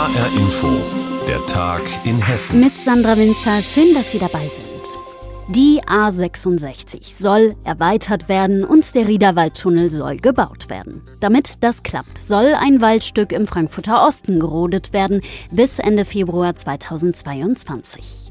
HR Info, der Tag in Hessen. Mit Sandra Winzer, schön, dass Sie dabei sind. Die A66 soll erweitert werden und der Riederwaldtunnel soll gebaut werden. Damit das klappt, soll ein Waldstück im Frankfurter Osten gerodet werden bis Ende Februar 2022.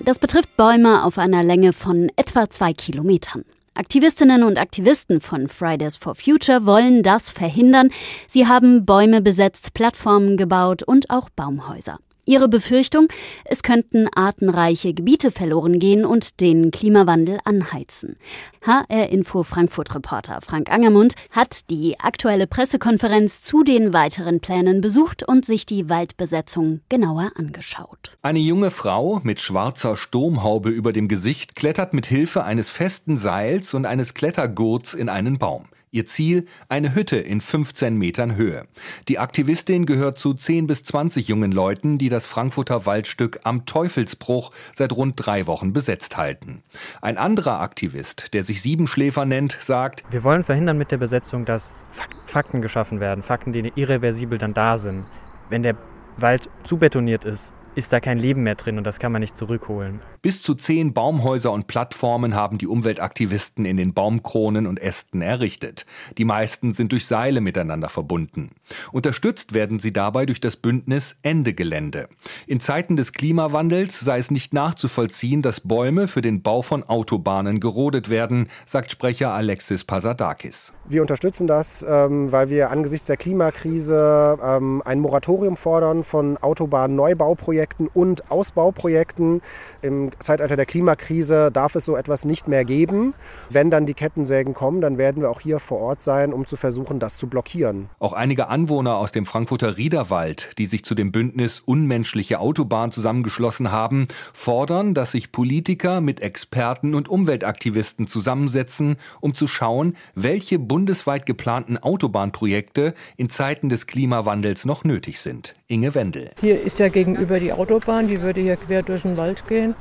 Das betrifft Bäume auf einer Länge von etwa zwei Kilometern. Aktivistinnen und Aktivisten von Fridays for Future wollen das verhindern. Sie haben Bäume besetzt, Plattformen gebaut und auch Baumhäuser. Ihre Befürchtung, es könnten artenreiche Gebiete verloren gehen und den Klimawandel anheizen. HR Info Frankfurt Reporter Frank Angermund hat die aktuelle Pressekonferenz zu den weiteren Plänen besucht und sich die Waldbesetzung genauer angeschaut. Eine junge Frau mit schwarzer Sturmhaube über dem Gesicht klettert mit Hilfe eines festen Seils und eines Klettergurts in einen Baum. Ihr Ziel eine Hütte in 15 Metern Höhe. Die Aktivistin gehört zu 10 bis 20 jungen Leuten, die das Frankfurter Waldstück am Teufelsbruch seit rund drei Wochen besetzt halten. Ein anderer Aktivist, der sich Siebenschläfer nennt, sagt, wir wollen verhindern mit der Besetzung, dass Fakten geschaffen werden, Fakten, die irreversibel dann da sind. Wenn der Wald zu betoniert ist, ist da kein Leben mehr drin und das kann man nicht zurückholen. Bis zu zehn Baumhäuser und Plattformen haben die Umweltaktivisten in den Baumkronen und Ästen errichtet. Die meisten sind durch Seile miteinander verbunden. Unterstützt werden sie dabei durch das Bündnis Ende Gelände. In Zeiten des Klimawandels sei es nicht nachzuvollziehen, dass Bäume für den Bau von Autobahnen gerodet werden, sagt Sprecher Alexis Pasadakis. Wir unterstützen das, ähm, weil wir angesichts der Klimakrise ähm, ein Moratorium fordern von Autobahnnneubauprojekten Projekten und Ausbauprojekten. Im Zeitalter der Klimakrise darf es so etwas nicht mehr geben. Wenn dann die Kettensägen kommen, dann werden wir auch hier vor Ort sein, um zu versuchen, das zu blockieren. Auch einige Anwohner aus dem Frankfurter Riederwald, die sich zu dem Bündnis Unmenschliche Autobahn zusammengeschlossen haben, fordern, dass sich Politiker mit Experten und Umweltaktivisten zusammensetzen, um zu schauen, welche bundesweit geplanten Autobahnprojekte in Zeiten des Klimawandels noch nötig sind. Inge Wendel. Hier ist ja gegenüber die Autobahn, die würde hier quer durch den Wald gehen.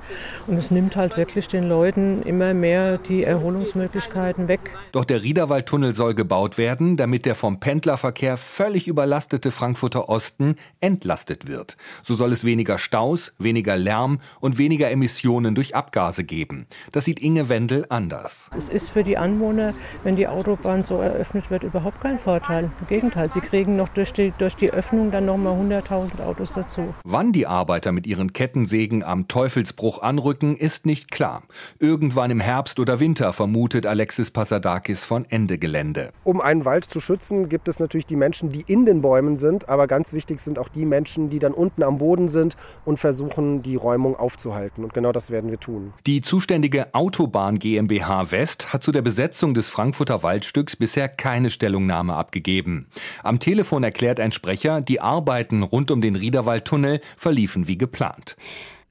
Und es nimmt halt wirklich den Leuten immer mehr die Erholungsmöglichkeiten weg. Doch der Riederwaldtunnel soll gebaut werden, damit der vom Pendlerverkehr völlig überlastete Frankfurter Osten entlastet wird. So soll es weniger Staus, weniger Lärm und weniger Emissionen durch Abgase geben. Das sieht Inge Wendel anders. Es ist für die Anwohner, wenn die Autobahn so eröffnet wird, überhaupt kein Vorteil. Im Gegenteil, sie kriegen noch durch die, durch die Öffnung dann nochmal 100.000 Autos dazu. Wann die Arbeiter mit ihren Kettensägen am Teufelsbruch anrücken, ist nicht klar. Irgendwann im Herbst oder Winter vermutet Alexis Passadakis von Ende Gelände. Um einen Wald zu schützen, gibt es natürlich die Menschen, die in den Bäumen sind, aber ganz wichtig sind auch die Menschen, die dann unten am Boden sind und versuchen, die Räumung aufzuhalten. Und genau das werden wir tun. Die zuständige Autobahn GmbH West hat zu der Besetzung des Frankfurter Waldstücks bisher keine Stellungnahme abgegeben. Am Telefon erklärt ein Sprecher, die Arbeiten rund um den Riederwaldtunnel verliefen wie geplant.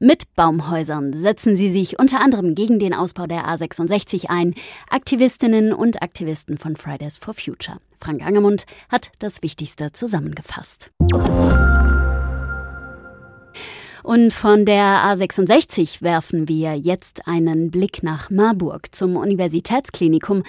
Mit Baumhäusern setzen sie sich unter anderem gegen den Ausbau der A66 ein. Aktivistinnen und Aktivisten von Fridays for Future. Frank Angermund hat das Wichtigste zusammengefasst. Und von der A66 werfen wir jetzt einen Blick nach Marburg zum Universitätsklinikum,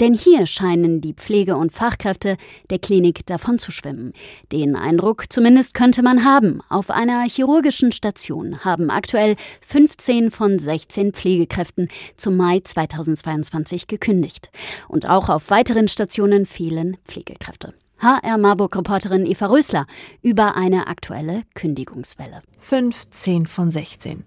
denn hier scheinen die Pflege- und Fachkräfte der Klinik davon zu schwimmen. Den Eindruck zumindest könnte man haben. Auf einer chirurgischen Station haben aktuell 15 von 16 Pflegekräften zum Mai 2022 gekündigt. Und auch auf weiteren Stationen fehlen Pflegekräfte. HR Marburg-Reporterin Eva Rösler über eine aktuelle Kündigungswelle. 15 von 16.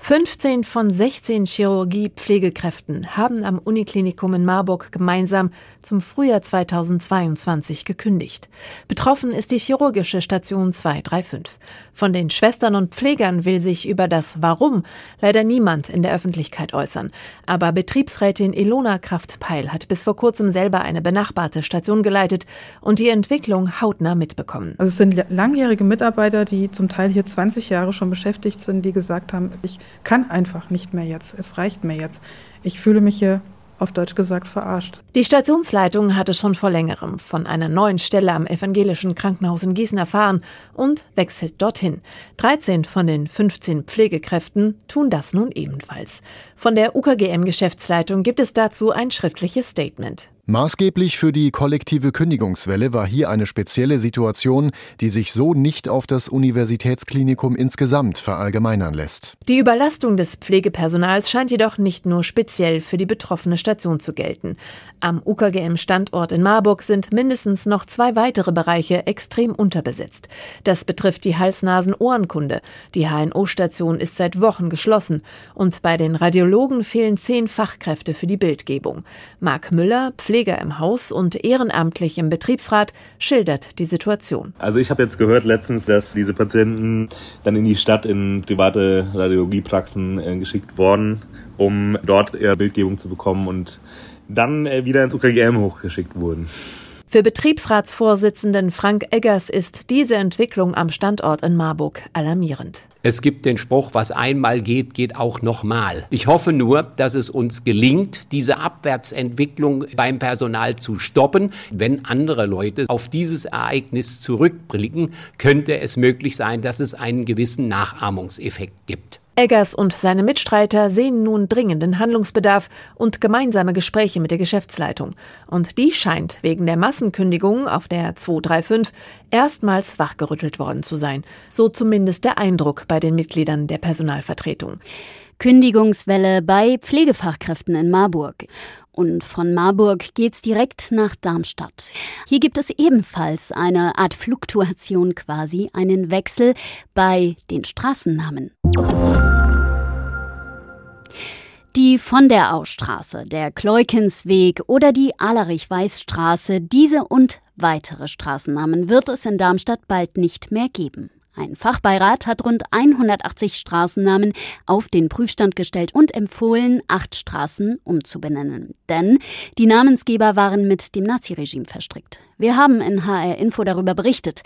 15 von 16 Chirurgie-Pflegekräften haben am Uniklinikum in Marburg gemeinsam zum Frühjahr 2022 gekündigt. Betroffen ist die chirurgische Station 235. Von den Schwestern und Pflegern will sich über das Warum leider niemand in der Öffentlichkeit äußern. Aber Betriebsrätin Ilona Kraft-Peil hat bis vor kurzem selber eine benachbarte Station geleitet und die Entwicklung hautnah mitbekommen. Also es sind langjährige Mitarbeiter, die zum Teil hier 20 Jahre schon beschäftigt sind, die gesagt haben, ich kann einfach nicht mehr jetzt. Es reicht mir jetzt. Ich fühle mich hier auf Deutsch gesagt verarscht. Die Stationsleitung hatte schon vor längerem von einer neuen Stelle am evangelischen Krankenhaus in Gießen erfahren und wechselt dorthin. 13 von den 15 Pflegekräften tun das nun ebenfalls. Von der UKGM Geschäftsleitung gibt es dazu ein schriftliches Statement. Maßgeblich für die kollektive Kündigungswelle war hier eine spezielle Situation, die sich so nicht auf das Universitätsklinikum insgesamt verallgemeinern lässt. Die Überlastung des Pflegepersonals scheint jedoch nicht nur speziell für die betroffene Station zu gelten. Am UKGM-Standort in Marburg sind mindestens noch zwei weitere Bereiche extrem unterbesetzt. Das betrifft die Hals-Nasen-Ohrenkunde. Die HNO-Station ist seit Wochen geschlossen. Und bei den Radiologen fehlen zehn Fachkräfte für die Bildgebung. Marc Müller, Pflege Pfleger im Haus und ehrenamtlich im Betriebsrat, schildert die Situation. Also ich habe jetzt gehört letztens, dass diese Patienten dann in die Stadt in private Radiologiepraxen äh, geschickt wurden, um dort ihre Bildgebung zu bekommen und dann äh, wieder ins UKGM hochgeschickt wurden. Für Betriebsratsvorsitzenden Frank Eggers ist diese Entwicklung am Standort in Marburg alarmierend. Es gibt den Spruch, was einmal geht, geht auch nochmal. Ich hoffe nur, dass es uns gelingt, diese Abwärtsentwicklung beim Personal zu stoppen. Wenn andere Leute auf dieses Ereignis zurückblicken, könnte es möglich sein, dass es einen gewissen Nachahmungseffekt gibt. Eggers und seine Mitstreiter sehen nun dringenden Handlungsbedarf und gemeinsame Gespräche mit der Geschäftsleitung. Und die scheint wegen der Massenkündigung auf der 235 erstmals wachgerüttelt worden zu sein. So zumindest der Eindruck bei den Mitgliedern der Personalvertretung. Kündigungswelle bei Pflegefachkräften in Marburg. Und von Marburg geht's direkt nach Darmstadt. Hier gibt es ebenfalls eine Art Fluktuation quasi, einen Wechsel bei den Straßennamen. Die von der Austraße, der Kleukensweg oder die Alerich-Weiß-Straße, diese und weitere Straßennamen wird es in Darmstadt bald nicht mehr geben. Ein Fachbeirat hat rund 180 Straßennamen auf den Prüfstand gestellt und empfohlen, acht Straßen umzubenennen. Denn die Namensgeber waren mit dem Naziregime verstrickt. Wir haben in HR Info darüber berichtet.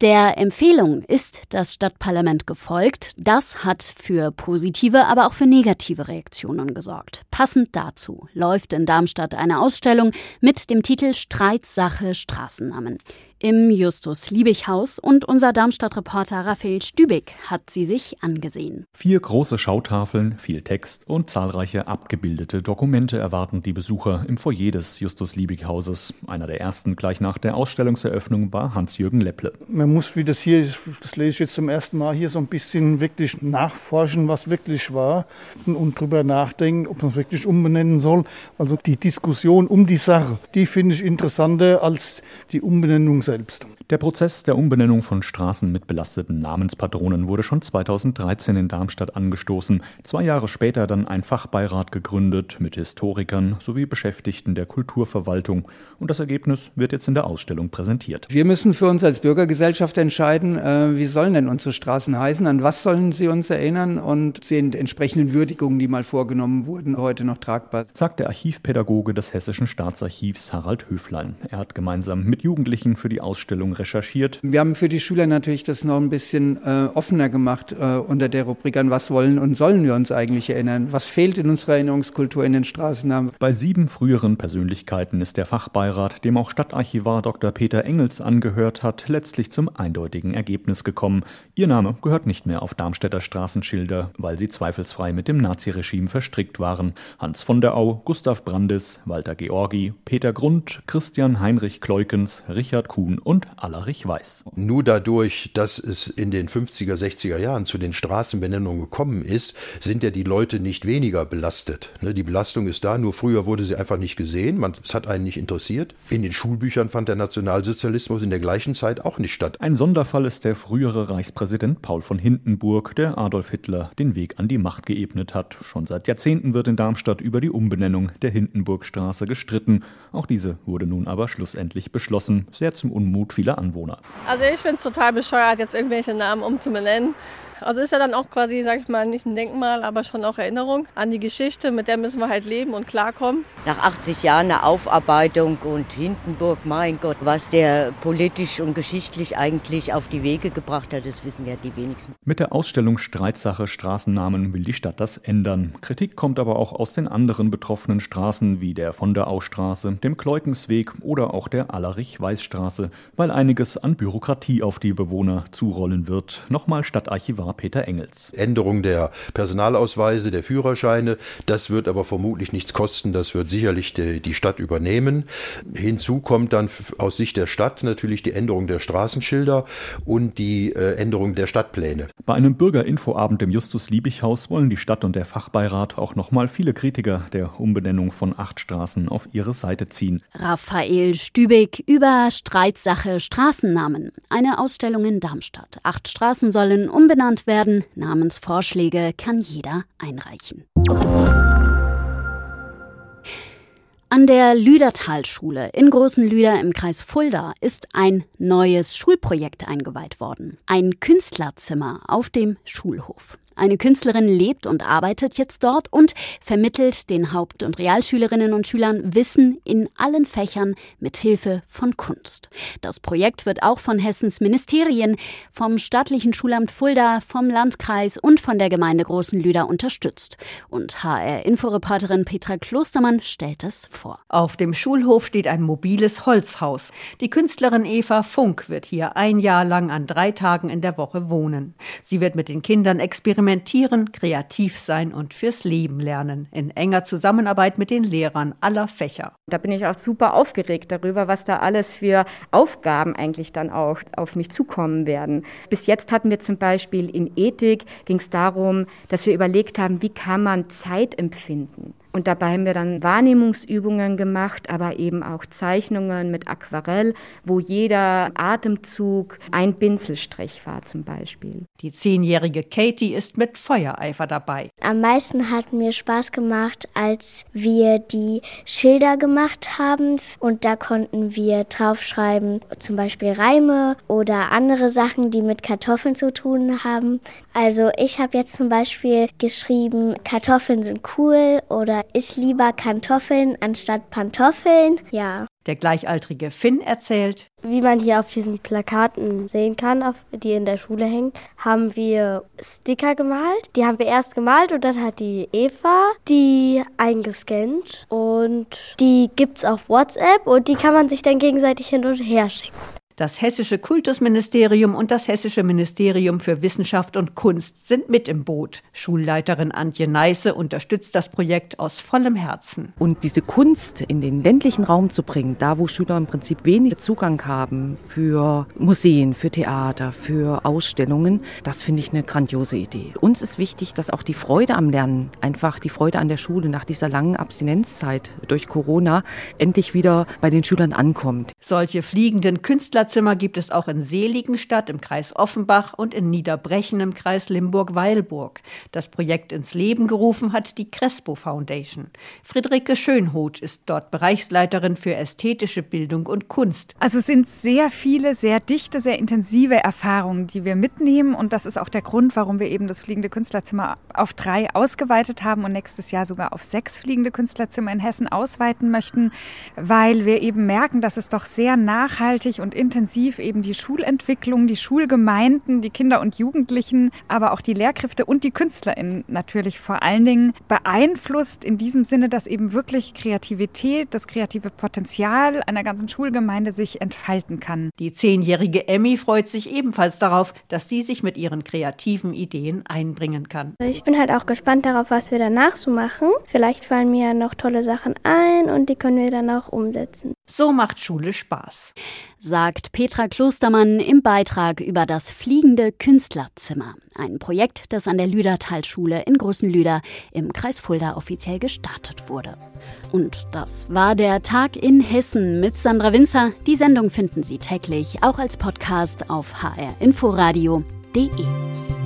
Der Empfehlung ist das Stadtparlament gefolgt. Das hat für positive, aber auch für negative Reaktionen gesorgt. Passend dazu läuft in Darmstadt eine Ausstellung mit dem Titel Streitsache Straßennamen im Justus-Liebig-Haus und unser Darmstadt-Reporter Raphael Stübig hat sie sich angesehen. Vier große Schautafeln, viel Text und zahlreiche abgebildete Dokumente erwarten die Besucher im Foyer des Justus-Liebig-Hauses. Einer der ersten gleich nach der Ausstellungseröffnung war Hans-Jürgen Lepple. Man muss, wie das hier, das lese ich jetzt zum ersten Mal hier, so ein bisschen wirklich nachforschen, was wirklich war und drüber nachdenken, ob man es wirklich umbenennen soll. Also die Diskussion um die Sache, die finde ich interessanter als die Umbenennung selbst. يلبس Der Prozess der Umbenennung von Straßen mit belasteten Namenspatronen wurde schon 2013 in Darmstadt angestoßen. Zwei Jahre später dann ein Fachbeirat gegründet mit Historikern sowie Beschäftigten der Kulturverwaltung. Und das Ergebnis wird jetzt in der Ausstellung präsentiert. Wir müssen für uns als Bürgergesellschaft entscheiden, äh, wie sollen denn unsere Straßen heißen, an was sollen sie uns erinnern und sind entsprechenden Würdigungen, die mal vorgenommen wurden, heute noch tragbar. Sagt der Archivpädagoge des Hessischen Staatsarchivs Harald Höflein. Er hat gemeinsam mit Jugendlichen für die Ausstellung recherchiert. Wir haben für die Schüler natürlich das noch ein bisschen äh, offener gemacht äh, unter der Rubrik an was wollen und sollen wir uns eigentlich erinnern? Was fehlt in unserer Erinnerungskultur in den Straßennamen? Bei sieben früheren Persönlichkeiten ist der Fachbeirat, dem auch Stadtarchivar Dr. Peter Engels angehört hat, letztlich zum eindeutigen Ergebnis gekommen. Ihr Name gehört nicht mehr auf Darmstädter Straßenschilder, weil sie zweifelsfrei mit dem Naziregime verstrickt waren. Hans von der Au, Gustav Brandis, Walter Georgi, Peter Grund, Christian Heinrich Kleukens, Richard Kuhn und Allerich Weiß. Nur dadurch, dass es in den 50er, 60er Jahren zu den Straßenbenennungen gekommen ist, sind ja die Leute nicht weniger belastet. Ne, die Belastung ist da, nur früher wurde sie einfach nicht gesehen, es hat einen nicht interessiert. In den Schulbüchern fand der Nationalsozialismus in der gleichen Zeit auch nicht statt. Ein Sonderfall ist der frühere Reichspräsident Paul von Hindenburg, der Adolf Hitler den Weg an die Macht geebnet hat. Schon seit Jahrzehnten wird in Darmstadt über die Umbenennung der Hindenburgstraße gestritten. Auch diese wurde nun aber schlussendlich beschlossen, sehr zum Unmut vieler Anwohner. Also ich finde es total bescheuert, jetzt irgendwelche Namen umzubenennen. Also ist ja dann auch quasi, sag ich mal, nicht ein Denkmal, aber schon auch Erinnerung an die Geschichte, mit der müssen wir halt leben und klarkommen. Nach 80 Jahren eine Aufarbeitung und Hindenburg, mein Gott, was der politisch und geschichtlich eigentlich auf die Wege gebracht hat, das wissen ja die wenigsten. Mit der Ausstellung Streitsache Straßennamen will die Stadt das ändern. Kritik kommt aber auch aus den anderen betroffenen Straßen wie der von der Austraße, dem Kleukensweg oder auch der Allerich-Weiß-Straße, weil einiges an Bürokratie auf die Bewohner zurollen wird. Nochmal Stadtarchivar Geschäftsführer Peter Engels. Änderung der Personalausweise, der Führerscheine, das wird aber vermutlich nichts kosten, das wird sicherlich die, die Stadt übernehmen. Hinzu kommt dann aus Sicht der Stadt natürlich die Änderung der Straßenschilder und die äh, Änderung der Stadtpläne. Bei einem Bürgerinfoabend im Justus-Liebig-Haus wollen die Stadt und der Fachbeirat auch nochmal viele Kritiker der Umbenennung von acht Straßen auf ihre Seite ziehen. Raphael Stübig über Streitsache Straßennamen. Eine Ausstellung in Darmstadt. Acht Straßen sollen umbenannt werden. Namensvorschläge kann jeder einreichen. An der Lüdertalschule in Großen Lüder im Kreis Fulda ist ein neues Schulprojekt eingeweiht worden. Ein Künstlerzimmer auf dem Schulhof. Eine Künstlerin lebt und arbeitet jetzt dort und vermittelt den Haupt- und Realschülerinnen und Schülern Wissen in allen Fächern mit Hilfe von Kunst. Das Projekt wird auch von Hessens Ministerien, vom staatlichen Schulamt Fulda, vom Landkreis und von der Gemeinde Großen Lüder unterstützt. Und HR-Inforeporterin Petra Klostermann stellt es vor. Auf dem Schulhof steht ein mobiles Holzhaus. Die Künstlerin Eva Funk wird hier ein Jahr lang an drei Tagen in der Woche wohnen. Sie wird mit den Kindern experimentieren experimentieren, kreativ sein und fürs Leben lernen, in enger Zusammenarbeit mit den Lehrern aller Fächer. Da bin ich auch super aufgeregt darüber, was da alles für Aufgaben eigentlich dann auch auf mich zukommen werden. Bis jetzt hatten wir zum Beispiel in Ethik ging es darum, dass wir überlegt haben, wie kann man Zeit empfinden. Und dabei haben wir dann Wahrnehmungsübungen gemacht, aber eben auch Zeichnungen mit Aquarell, wo jeder Atemzug ein Pinselstrich war zum Beispiel. Die zehnjährige Katie ist mit Feuereifer dabei. Am meisten hat mir Spaß gemacht, als wir die Schilder gemacht haben und da konnten wir draufschreiben, zum Beispiel Reime oder andere Sachen, die mit Kartoffeln zu tun haben. Also ich habe jetzt zum Beispiel geschrieben, Kartoffeln sind cool oder ich lieber Kartoffeln anstatt Pantoffeln. Ja. Der gleichaltrige Finn erzählt. Wie man hier auf diesen Plakaten sehen kann, auf, die in der Schule hängen, haben wir Sticker gemalt. Die haben wir erst gemalt und dann hat die Eva die eingescannt. Und die gibt's auf WhatsApp und die kann man sich dann gegenseitig hin und her schicken. Das Hessische Kultusministerium und das Hessische Ministerium für Wissenschaft und Kunst sind mit im Boot. Schulleiterin Antje Neiße unterstützt das Projekt aus vollem Herzen. Und diese Kunst in den ländlichen Raum zu bringen, da wo Schüler im Prinzip wenig Zugang haben für Museen, für Theater, für Ausstellungen, das finde ich eine grandiose Idee. Uns ist wichtig, dass auch die Freude am Lernen, einfach die Freude an der Schule nach dieser langen Abstinenzzeit durch Corona endlich wieder bei den Schülern ankommt. Solche fliegenden Künstler Lehrerzimmer gibt es auch in Seligenstadt im Kreis Offenbach und in Niederbrechen im Kreis Limburg-Weilburg. Das Projekt ins Leben gerufen hat die Crespo Foundation. Friederike Schönhoth ist dort Bereichsleiterin für ästhetische Bildung und Kunst. Also es sind sehr viele, sehr dichte, sehr intensive Erfahrungen, die wir mitnehmen und das ist auch der Grund, warum wir eben das fliegende Künstlerzimmer auf drei ausgeweitet haben und nächstes Jahr sogar auf sechs fliegende Künstlerzimmer in Hessen ausweiten möchten, weil wir eben merken, dass es doch sehr nachhaltig und intensiv intensiv eben die Schulentwicklung, die Schulgemeinden, die Kinder und Jugendlichen, aber auch die Lehrkräfte und die KünstlerInnen natürlich vor allen Dingen beeinflusst in diesem Sinne, dass eben wirklich Kreativität, das kreative Potenzial einer ganzen Schulgemeinde sich entfalten kann. Die zehnjährige Emmy freut sich ebenfalls darauf, dass sie sich mit ihren kreativen Ideen einbringen kann. Ich bin halt auch gespannt darauf, was wir danach so machen. Vielleicht fallen mir noch tolle Sachen ein und die können wir dann auch umsetzen. So macht Schule Spaß sagt Petra Klostermann im Beitrag über das fliegende Künstlerzimmer. Ein Projekt, das an der Lüdertalschule in Größenlüder im Kreis Fulda offiziell gestartet wurde. Und das war der Tag in Hessen mit Sandra Winzer. Die Sendung finden Sie täglich auch als Podcast auf hrinforadio.de.